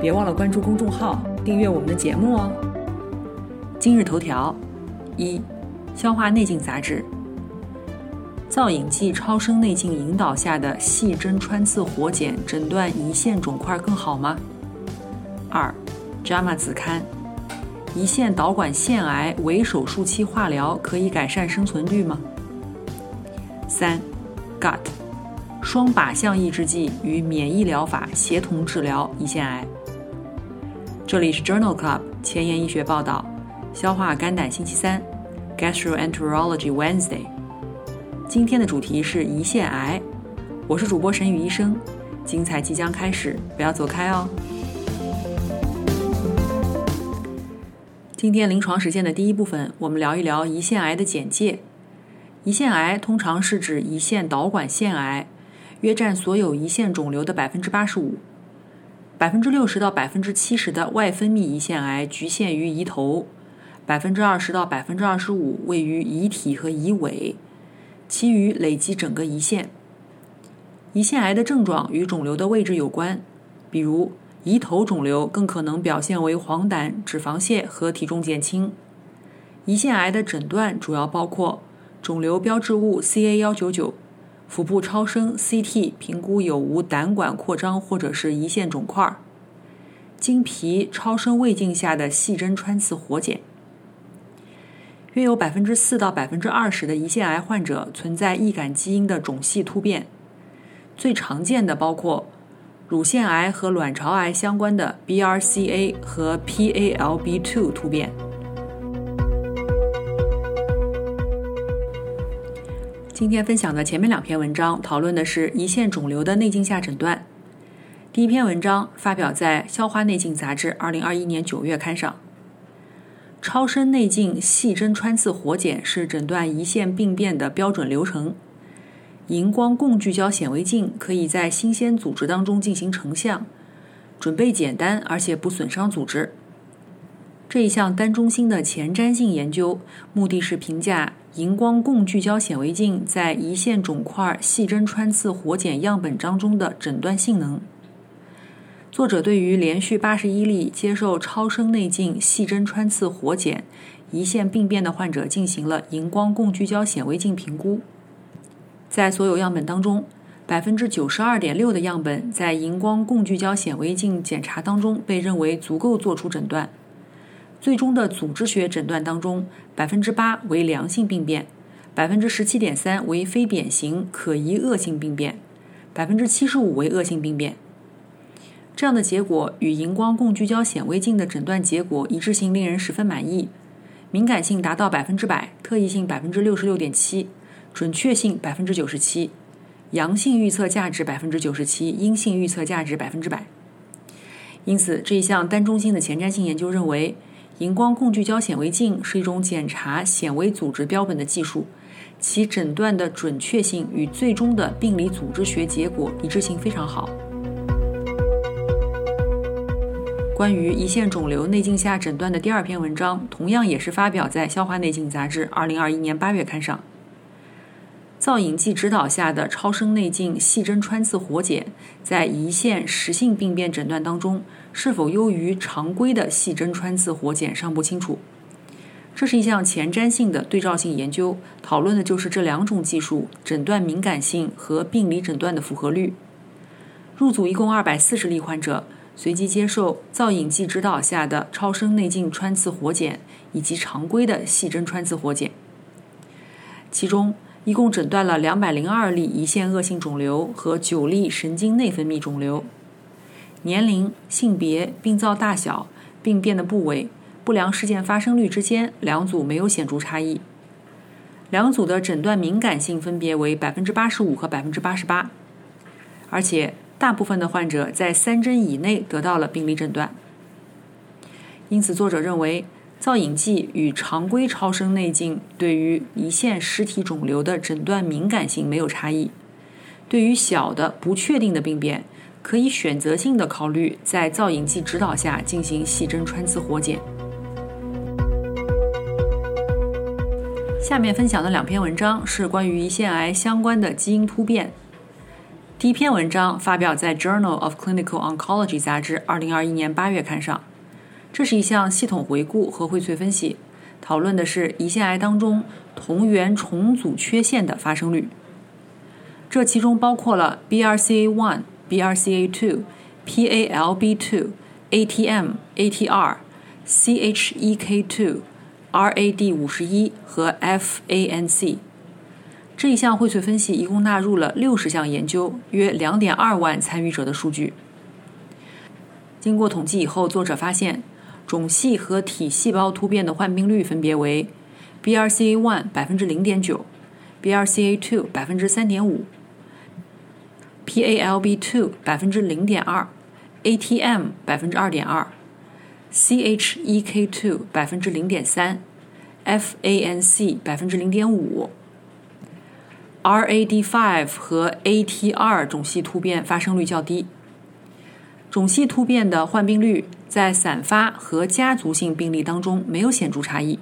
别忘了关注公众号，订阅我们的节目哦。今日头条：一、消化内镜杂志，造影剂超声内镜引导下的细针穿刺活检诊断胰腺肿块更好吗？二、JAMA 子刊，胰腺导管腺癌为手术期化疗可以改善生存率吗？三、Gut，双靶向抑制剂与免疫疗法协同治疗胰腺癌。这里是 Journal Club 前沿医学报道，消化肝胆星期三，Gastroenterology Wednesday。今天的主题是胰腺癌，我是主播沈宇医生，精彩即将开始，不要走开哦。今天临床实践的第一部分，我们聊一聊胰腺癌的简介。胰腺癌通常是指胰腺导管腺癌，约占所有胰腺肿瘤的百分之八十五。百分之六十到百分之七十的外分泌胰腺癌局限于胰头，百分之二十到百分之二十五位于胰体和胰尾，其余累积整个胰腺。胰腺癌的症状与肿瘤的位置有关，比如胰头肿瘤更可能表现为黄疸、脂肪腺和体重减轻。胰腺癌的诊断主要包括肿瘤标志物 CA 幺九九。腹部超声 CT 评估有无胆管扩张或者是胰腺肿块，经皮超声胃镜下的细针穿刺活检。约有百分之四到百分之二十的胰腺癌患者存在易感基因的种系突变，最常见的包括乳腺癌和卵巢癌相关的 BRCA 和 PALB2 突变。今天分享的前面两篇文章讨论的是胰腺肿瘤的内镜下诊断。第一篇文章发表在《消化内镜杂志》二零二一年九月刊上。超声内镜细针穿刺活检是诊断胰腺病变的标准流程。荧光共聚焦显微镜可以在新鲜组织当中进行成像，准备简单而且不损伤组织。这一项单中心的前瞻性研究，目的是评价荧光共聚焦显微镜在胰腺肿块细针穿刺活检样本当中的诊断性能。作者对于连续八十一例接受超声内镜细针穿刺活检胰腺病变的患者进行了荧光共聚焦显微镜评估，在所有样本当中，百分之九十二点六的样本在荧光共聚焦显微镜检查当中被认为足够做出诊断。最终的组织学诊断当中，百分之八为良性病变，百分之十七点三为非典型可疑恶性病变，百分之七十五为恶性病变。这样的结果与荧光共聚焦显微镜的诊断结果一致性令人十分满意，敏感性达到百分之百，特异性百分之六十六点七，准确性百分之九十七，阳性预测价值百分之九十七，阴性预测价值百分之百。因此，这一项单中心的前瞻性研究认为。荧光共聚焦显微镜是一种检查显微组织标本的技术，其诊断的准确性与最终的病理组织学结果一致性非常好。关于胰腺肿瘤内镜下诊断的第二篇文章，同样也是发表在《消化内镜杂志》二零二一年八月刊上。造影剂指导下的超声内镜细针穿刺活检，在胰腺实性病变诊断当中。是否优于常规的细针穿刺活检尚不清楚。这是一项前瞻性的对照性研究，讨论的就是这两种技术诊断敏感性和病理诊断的符合率。入组一共二百四十例患者，随机接受造影剂指导下的超声内镜穿刺活检以及常规的细针穿刺活检。其中，一共诊断了两百零二例胰腺恶性肿瘤和九例神经内分泌肿瘤。年龄、性别、病灶大小、病变的部位、不良事件发生率之间，两组没有显著差异。两组的诊断敏感性分别为百分之八十五和百分之八十八，而且大部分的患者在三针以内得到了病理诊断。因此，作者认为造影剂与常规超声内镜对于胰腺实体肿瘤的诊断敏感性没有差异。对于小的不确定的病变，可以选择性的考虑在造影剂指导下进行细针穿刺活检。下面分享的两篇文章是关于胰腺癌相关的基因突变。第一篇文章发表在《Journal of Clinical Oncology》杂志2021年8月刊上。这是一项系统回顾和荟萃分析，讨论的是胰腺癌当中同源重组缺陷的发生率。这其中包括了 BRCA1、BRCA2、PALB2、ATM、ATR、CHEK2。RAD 五十一和 FANC 这一项荟萃分析一共纳入了六十项研究，约两点二万参与者的数据。经过统计以后，作者发现种系和体细胞突变的患病率分别为：BRCA1 百分之零点九，BRCA2 百分之三点五，PALB2 百分之零点二，ATM 百分之二点二。CHEK2 百分之零点三，FANC 百分之零点五，RAD5 和 ATR 种系突变发生率较低。种系突变的患病率在散发和家族性病例当中没有显著差异。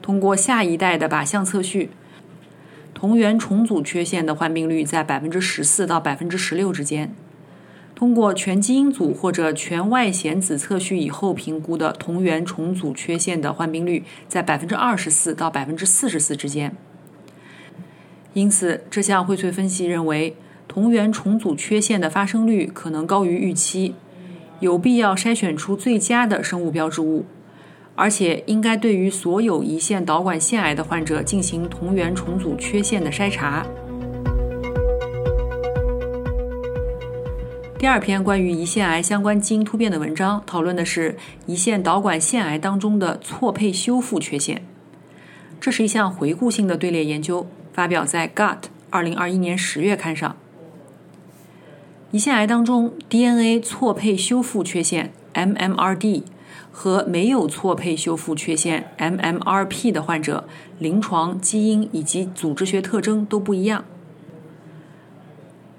通过下一代的靶向测序，同源重组缺陷的患病率在百分之十四到百分之十六之间。通过全基因组或者全外显子测序以后评估的同源重组缺陷的患病率在百分之二十四到百分之四十四之间。因此，这项荟萃分析认为，同源重组缺陷的发生率可能高于预期，有必要筛选出最佳的生物标志物，而且应该对于所有胰腺导管腺癌的患者进行同源重组缺陷的筛查。第二篇关于胰腺癌相关基因突变的文章，讨论的是胰腺导管腺癌当中的错配修复缺陷。这是一项回顾性的队列研究，发表在《Gut》二零二一年十月刊上。胰腺癌当中 DNA 错配修复缺陷 （MMRD） 和没有错配修复缺陷 （MMRP） 的患者，临床基因以及组织学特征都不一样。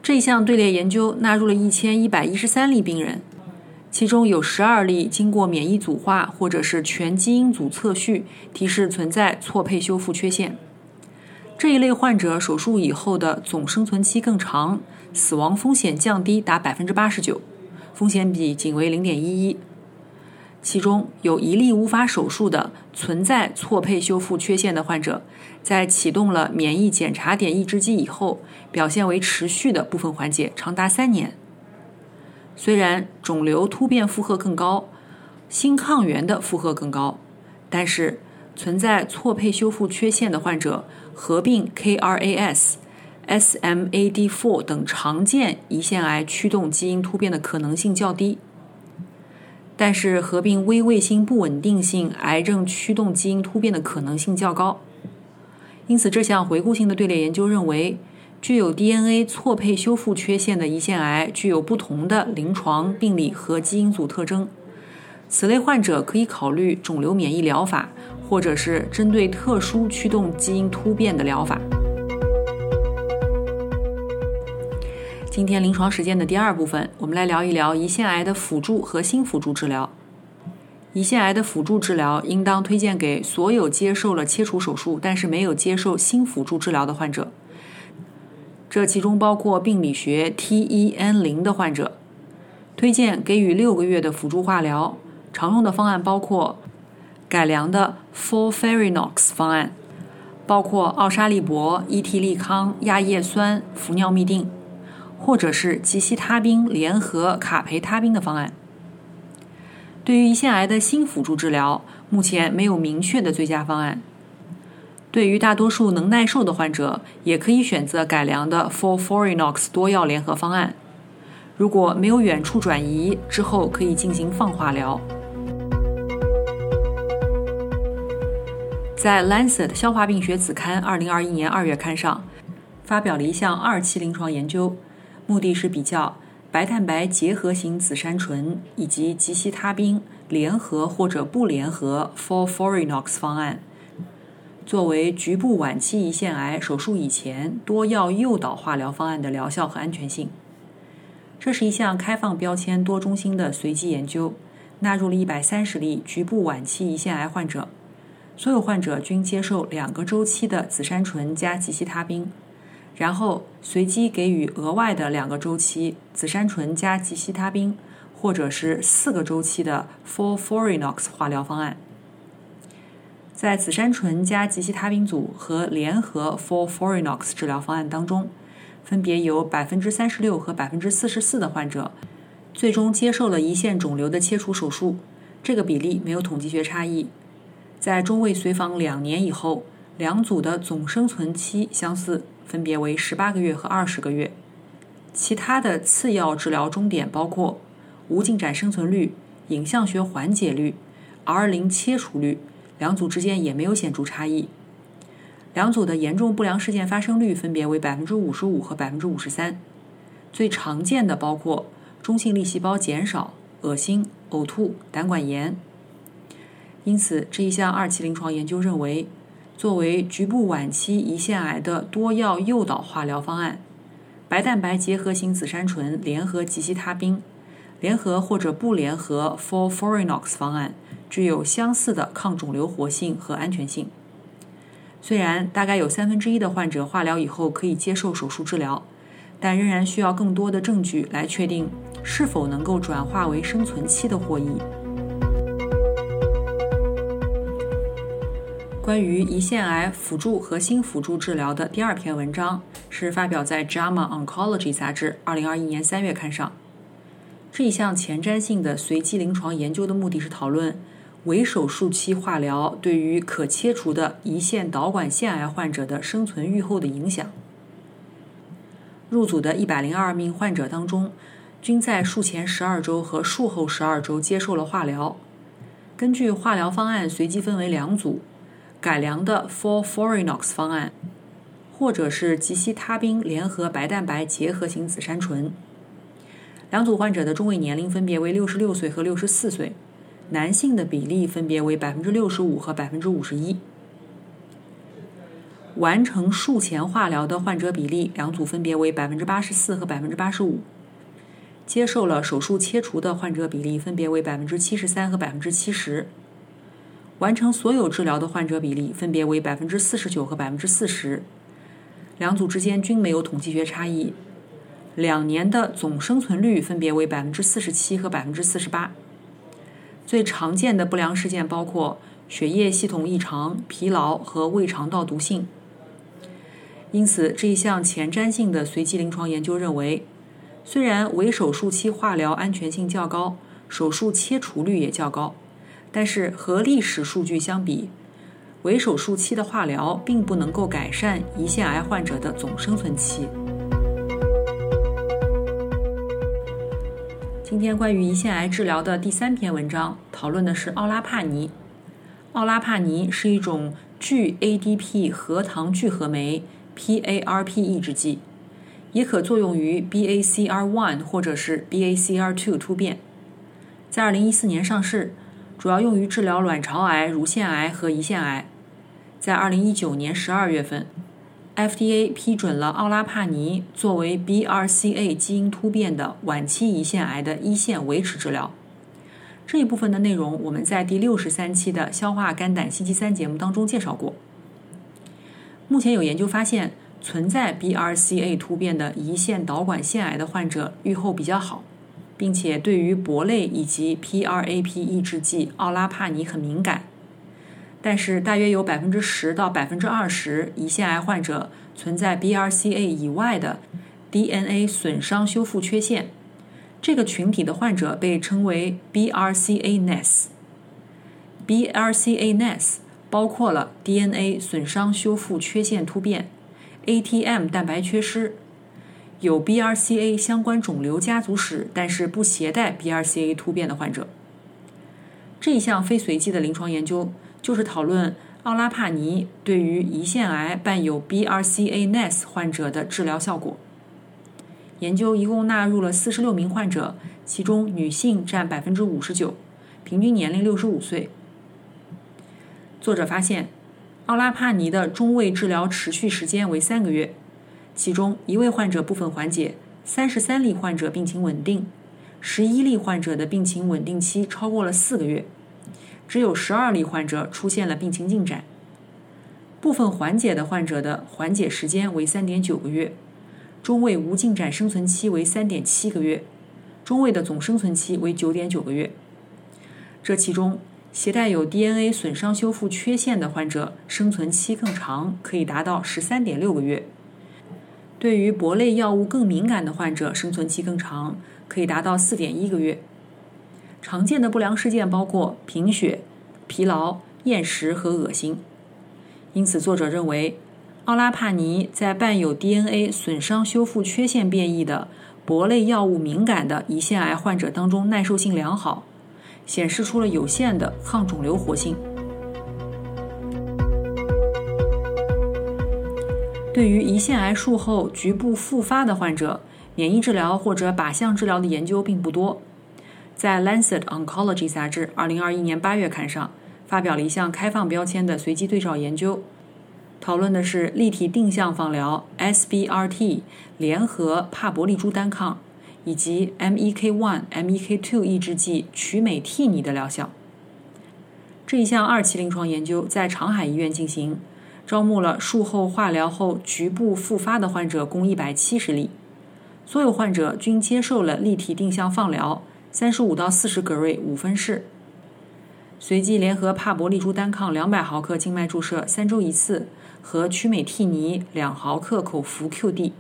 这一项队列研究纳入了一千一百一十三例病人，其中有十二例经过免疫组化或者是全基因组测序提示存在错配修复缺陷。这一类患者手术以后的总生存期更长，死亡风险降低达百分之八十九，风险比仅为零点一一。其中有一例无法手术的存在错配修复缺陷的患者，在启动了免疫检查点抑制剂以后，表现为持续的部分缓解，长达三年。虽然肿瘤突变负荷更高，新抗原的负荷更高，但是存在错配修复缺陷的患者合并 KRAS、SMAD4 等常见胰腺癌驱动基因突变的可能性较低。但是合并微卫星不稳定性癌症驱动基因突变的可能性较高，因此这项回顾性的队列研究认为，具有 DNA 错配修复缺陷的胰腺癌具有不同的临床病理和基因组特征。此类患者可以考虑肿瘤免疫疗法，或者是针对特殊驱动基因突变的疗法。今天临床实践的第二部分，我们来聊一聊胰腺癌的辅助和新辅助治疗。胰腺癌的辅助治疗应当推荐给所有接受了切除手术但是没有接受新辅助治疗的患者，这其中包括病理学 TEN 零的患者。推荐给予六个月的辅助化疗，常用的方案包括改良的 FOLFIRINOX 方案，包括奥沙利铂、伊替利康、亚叶酸、氟尿嘧啶。或者是吉西他滨联合卡培他滨的方案。对于胰腺癌的新辅助治疗，目前没有明确的最佳方案。对于大多数能耐受的患者，也可以选择改良的 FOLFIRINOX 多药联合方案。如果没有远处转移，之后可以进行放化疗。在《Lancet 消化病学子刊》二零二一年二月刊上，发表了一项二期临床研究。目的是比较白蛋白结合型紫杉醇以及吉西他滨联合或者不联合 FOLFIRINOX 方案，作为局部晚期胰腺癌手术以前多药诱导化疗方案的疗效和安全性。这是一项开放标签、多中心的随机研究，纳入了一百三十例局部晚期胰腺癌患者，所有患者均接受两个周期的紫杉醇加吉西他滨。然后随机给予额外的两个周期紫杉醇加吉西他滨，或者是四个周期的 f o r f o r i n o x 化疗方案。在紫杉醇加吉西他滨组和联合 f o r f o r i n o x 治疗方案当中，分别有百分之三十六和百分之四十四的患者最终接受了胰腺肿瘤的切除手术，这个比例没有统计学差异。在中位随访两年以后，两组的总生存期相似。分别为十八个月和二十个月。其他的次要治疗终点包括无进展生存率、影像学缓解率、R 零切除率，两组之间也没有显著差异。两组的严重不良事件发生率分别为百分之五十五和百分之五十三。最常见的包括中性粒细胞减少、恶心、呕吐、胆管炎。因此，这一项二期临床研究认为。作为局部晚期胰腺癌的多药诱导化疗方案，白蛋白结合型紫杉醇联合吉西他滨，联合或者不联合 FOLFIRINOX 方案，具有相似的抗肿瘤活性和安全性。虽然大概有三分之一的患者化疗以后可以接受手术治疗，但仍然需要更多的证据来确定是否能够转化为生存期的获益。关于胰腺癌辅助和新辅助治疗的第二篇文章是发表在《JAMA Oncology》杂志2021年3月刊上。这一项前瞻性的随机临床研究的目的是讨论围手术期化疗对于可切除的胰腺导管腺癌患者的生存预后的影响。入组的102名患者当中，均在术前12周和术后12周接受了化疗。根据化疗方案，随机分为两组。改良的 for forinox 方案，或者是吉西他滨联合白蛋白结合型紫杉醇。两组患者的中位年龄分别为六十六岁和六十四岁，男性的比例分别为百分之六十五和百分之五十一。完成术前化疗的患者比例，两组分别为百分之八十四和百分之八十五。接受了手术切除的患者比例分别为百分之七十三和百分之七十。完成所有治疗的患者比例分别为百分之四十九和百分之四十，两组之间均没有统计学差异。两年的总生存率分别为百分之四十七和百分之四十八。最常见的不良事件包括血液系统异常、疲劳和胃肠道毒性。因此，这一项前瞻性的随机临床研究认为，虽然围手术期化疗安全性较高，手术切除率也较高。但是和历史数据相比，围手术期的化疗并不能够改善胰腺癌患者的总生存期。今天关于胰腺癌治疗的第三篇文章讨论的是奥拉帕尼。奥拉帕尼是一种聚 ADP 核糖聚合酶 PARP 抑制剂，也可作用于 BACR1 或者是 BACR2 突变，在2014年上市。主要用于治疗卵巢癌、乳腺癌和胰腺癌。在二零一九年十二月份，FDA 批准了奥拉帕尼作为 BRCA 基因突变的晚期胰腺癌的一线维持治疗。这一部分的内容我们在第六十三期的消化肝胆星期三节目当中介绍过。目前有研究发现，存在 BRCA 突变的胰腺导管腺癌的患者预后比较好。并且对于铂类以及 PRAP 抑制剂奥拉帕尼很敏感，但是大约有百分之十到百分之二十胰腺癌患者存在 BRCA 以外的 DNA 损伤修复缺陷，这个群体的患者被称为 BRCA-NES。BRCA-NES 包括了 DNA 损伤修复缺陷突变、ATM 蛋白缺失。有 BRCA 相关肿瘤家族史，但是不携带 BRCA 突变的患者。这一项非随机的临床研究就是讨论奥拉帕尼对于胰腺癌伴有 BRCA-NES 患者的治疗效果。研究一共纳入了四十六名患者，其中女性占百分之五十九，平均年龄六十五岁。作者发现，奥拉帕尼的中位治疗持续时间为三个月，其中一位患者部分缓解，三十三例患者病情稳定，十一例患者的病情稳定期超过了四个月，只有十二例患者出现了病情进展。部分缓解的患者的缓解时间为三点九个月，中位无进展生存期为三点七个月，中位的总生存期为九点九个月。这其中，携带有 DNA 损伤修复缺陷的患者生存期更长，可以达到十三点六个月；对于铂类药物更敏感的患者，生存期更长，可以达到四点一个月。常见的不良事件包括贫血、疲劳、厌食和恶心。因此，作者认为，奥拉帕尼在伴有 DNA 损伤修复缺陷变异的铂类药物敏感的胰腺癌患者当中耐受性良好，显示出了有限的抗肿瘤活性。对于胰腺癌术后局部复发的患者，免疫治疗或者靶向治疗的研究并不多。在《Lancet Oncology》杂志2021年8月刊上。发表了一项开放标签的随机对照研究，讨论的是立体定向放疗 （SBRT） 联合帕博利珠单抗以及 MEK1、MEK2 抑制剂曲美替尼的疗效。这一项二期临床研究在长海医院进行，招募了术后化疗后局部复发的患者共一百七十例，所有患者均接受了立体定向放疗，三十五到四十格瑞五分式。随机联合帕博利珠单抗两百毫克静脉注射三周一次，和曲美替尼两毫克口服 QD，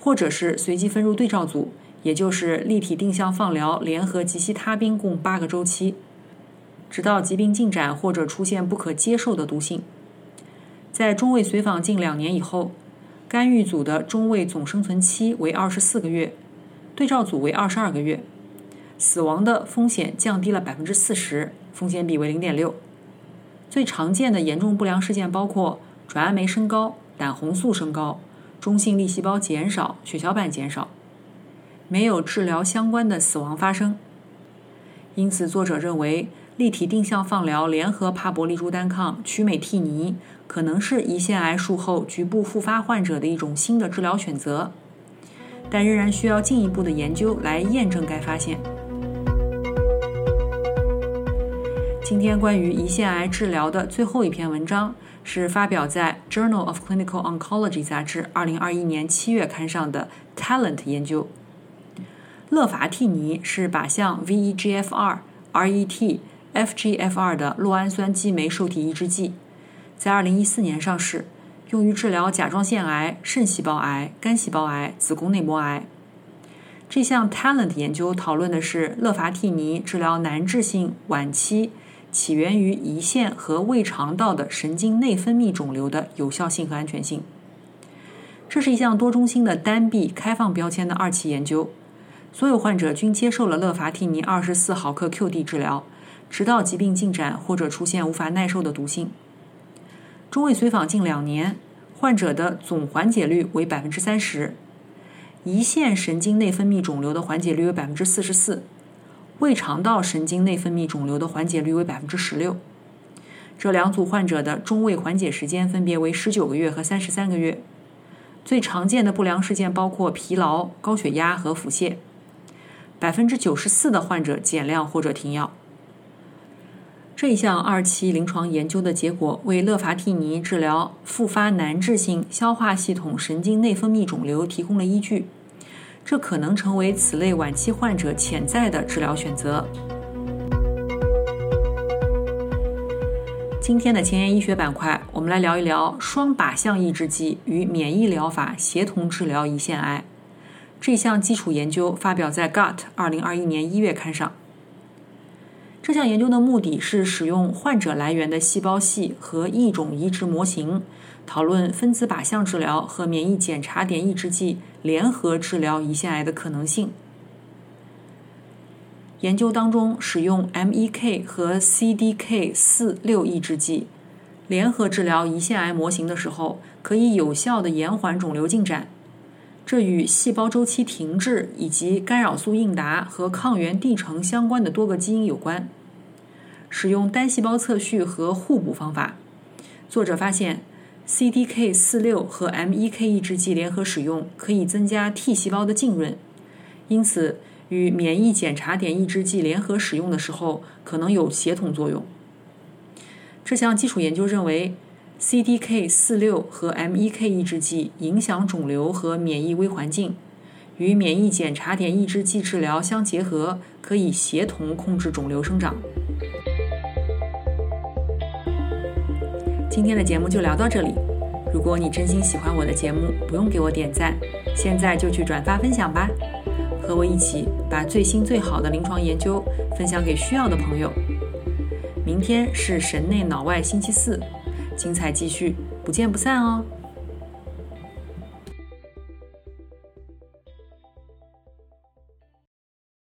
或者是随机分入对照组，也就是立体定向放疗联合吉西他滨共八个周期，直到疾病进展或者出现不可接受的毒性。在中位随访近两年以后，干预组的中位总生存期为二十四个月，对照组为二十二个月，死亡的风险降低了百分之四十。风险比为零点六。最常见的严重不良事件包括转氨酶升高、胆红素升高、中性粒细胞减少、血小板减少，没有治疗相关的死亡发生。因此，作者认为立体定向放疗联合帕博利珠单抗曲美替尼可能是胰腺癌术后局部复发患者的一种新的治疗选择，但仍然需要进一步的研究来验证该发现。今天关于胰腺癌治疗的最后一篇文章是发表在《Journal of Clinical Oncology》杂志2021年7月刊上的 Talent 研究。乐伐替尼是靶向 VEGFR、RET、FGFR 的酪氨酸激酶受体抑制剂，在2014年上市，用于治疗甲状腺癌、肾细胞癌、肝细胞癌、子宫内膜癌。这项 Talent 研究讨论的是乐伐替尼治疗难治性晚期。起源于胰腺和胃肠道的神经内分泌肿瘤的有效性和安全性。这是一项多中心的单臂开放标签的二期研究，所有患者均接受了乐伐替尼二十四毫克 QD 治疗，直到疾病进展或者出现无法耐受的毒性。中位随访近两年，患者的总缓解率为百分之三十，胰腺神经内分泌肿瘤的缓解率为百分之四十四。胃肠道神经内分泌肿瘤的缓解率为百分之十六。这两组患者的中位缓解时间分别为十九个月和三十三个月。最常见的不良事件包括疲劳、高血压和腹泻。百分之九十四的患者减量或者停药。这一项二期临床研究的结果为乐伐替尼治疗复发难治性消化系统神经内分泌肿瘤提供了依据。这可能成为此类晚期患者潜在的治疗选择。今天的前沿医学板块，我们来聊一聊双靶向抑制剂与免疫疗法协同治疗胰腺癌。这项基础研究发表在《Gut》二零二一年一月刊上。这项研究的目的是使用患者来源的细胞系和异种移植模型。讨论分子靶向治疗和免疫检查点抑制剂联合治疗胰腺癌的可能性。研究当中，使用 MEK 和 CDK 四六抑制剂联合治疗胰腺癌模型的时候，可以有效的延缓肿瘤进展。这与细胞周期停滞以及干扰素应答和抗原递呈相关的多个基因有关。使用单细胞测序和互补方法。作者发现，CDK 四六和 MEK 抑制剂联合使用可以增加 T 细胞的浸润，因此与免疫检查点抑制剂联合使用的时候可能有协同作用。这项基础研究认为。CDK 四六和 MEK 抑制剂影响肿瘤和免疫微环境，与免疫检查点抑制剂治疗相结合，可以协同控制肿瘤生长。今天的节目就聊到这里。如果你真心喜欢我的节目，不用给我点赞，现在就去转发分享吧，和我一起把最新最好的临床研究分享给需要的朋友。明天是神内脑外星期四。精彩继续，不见不散哦！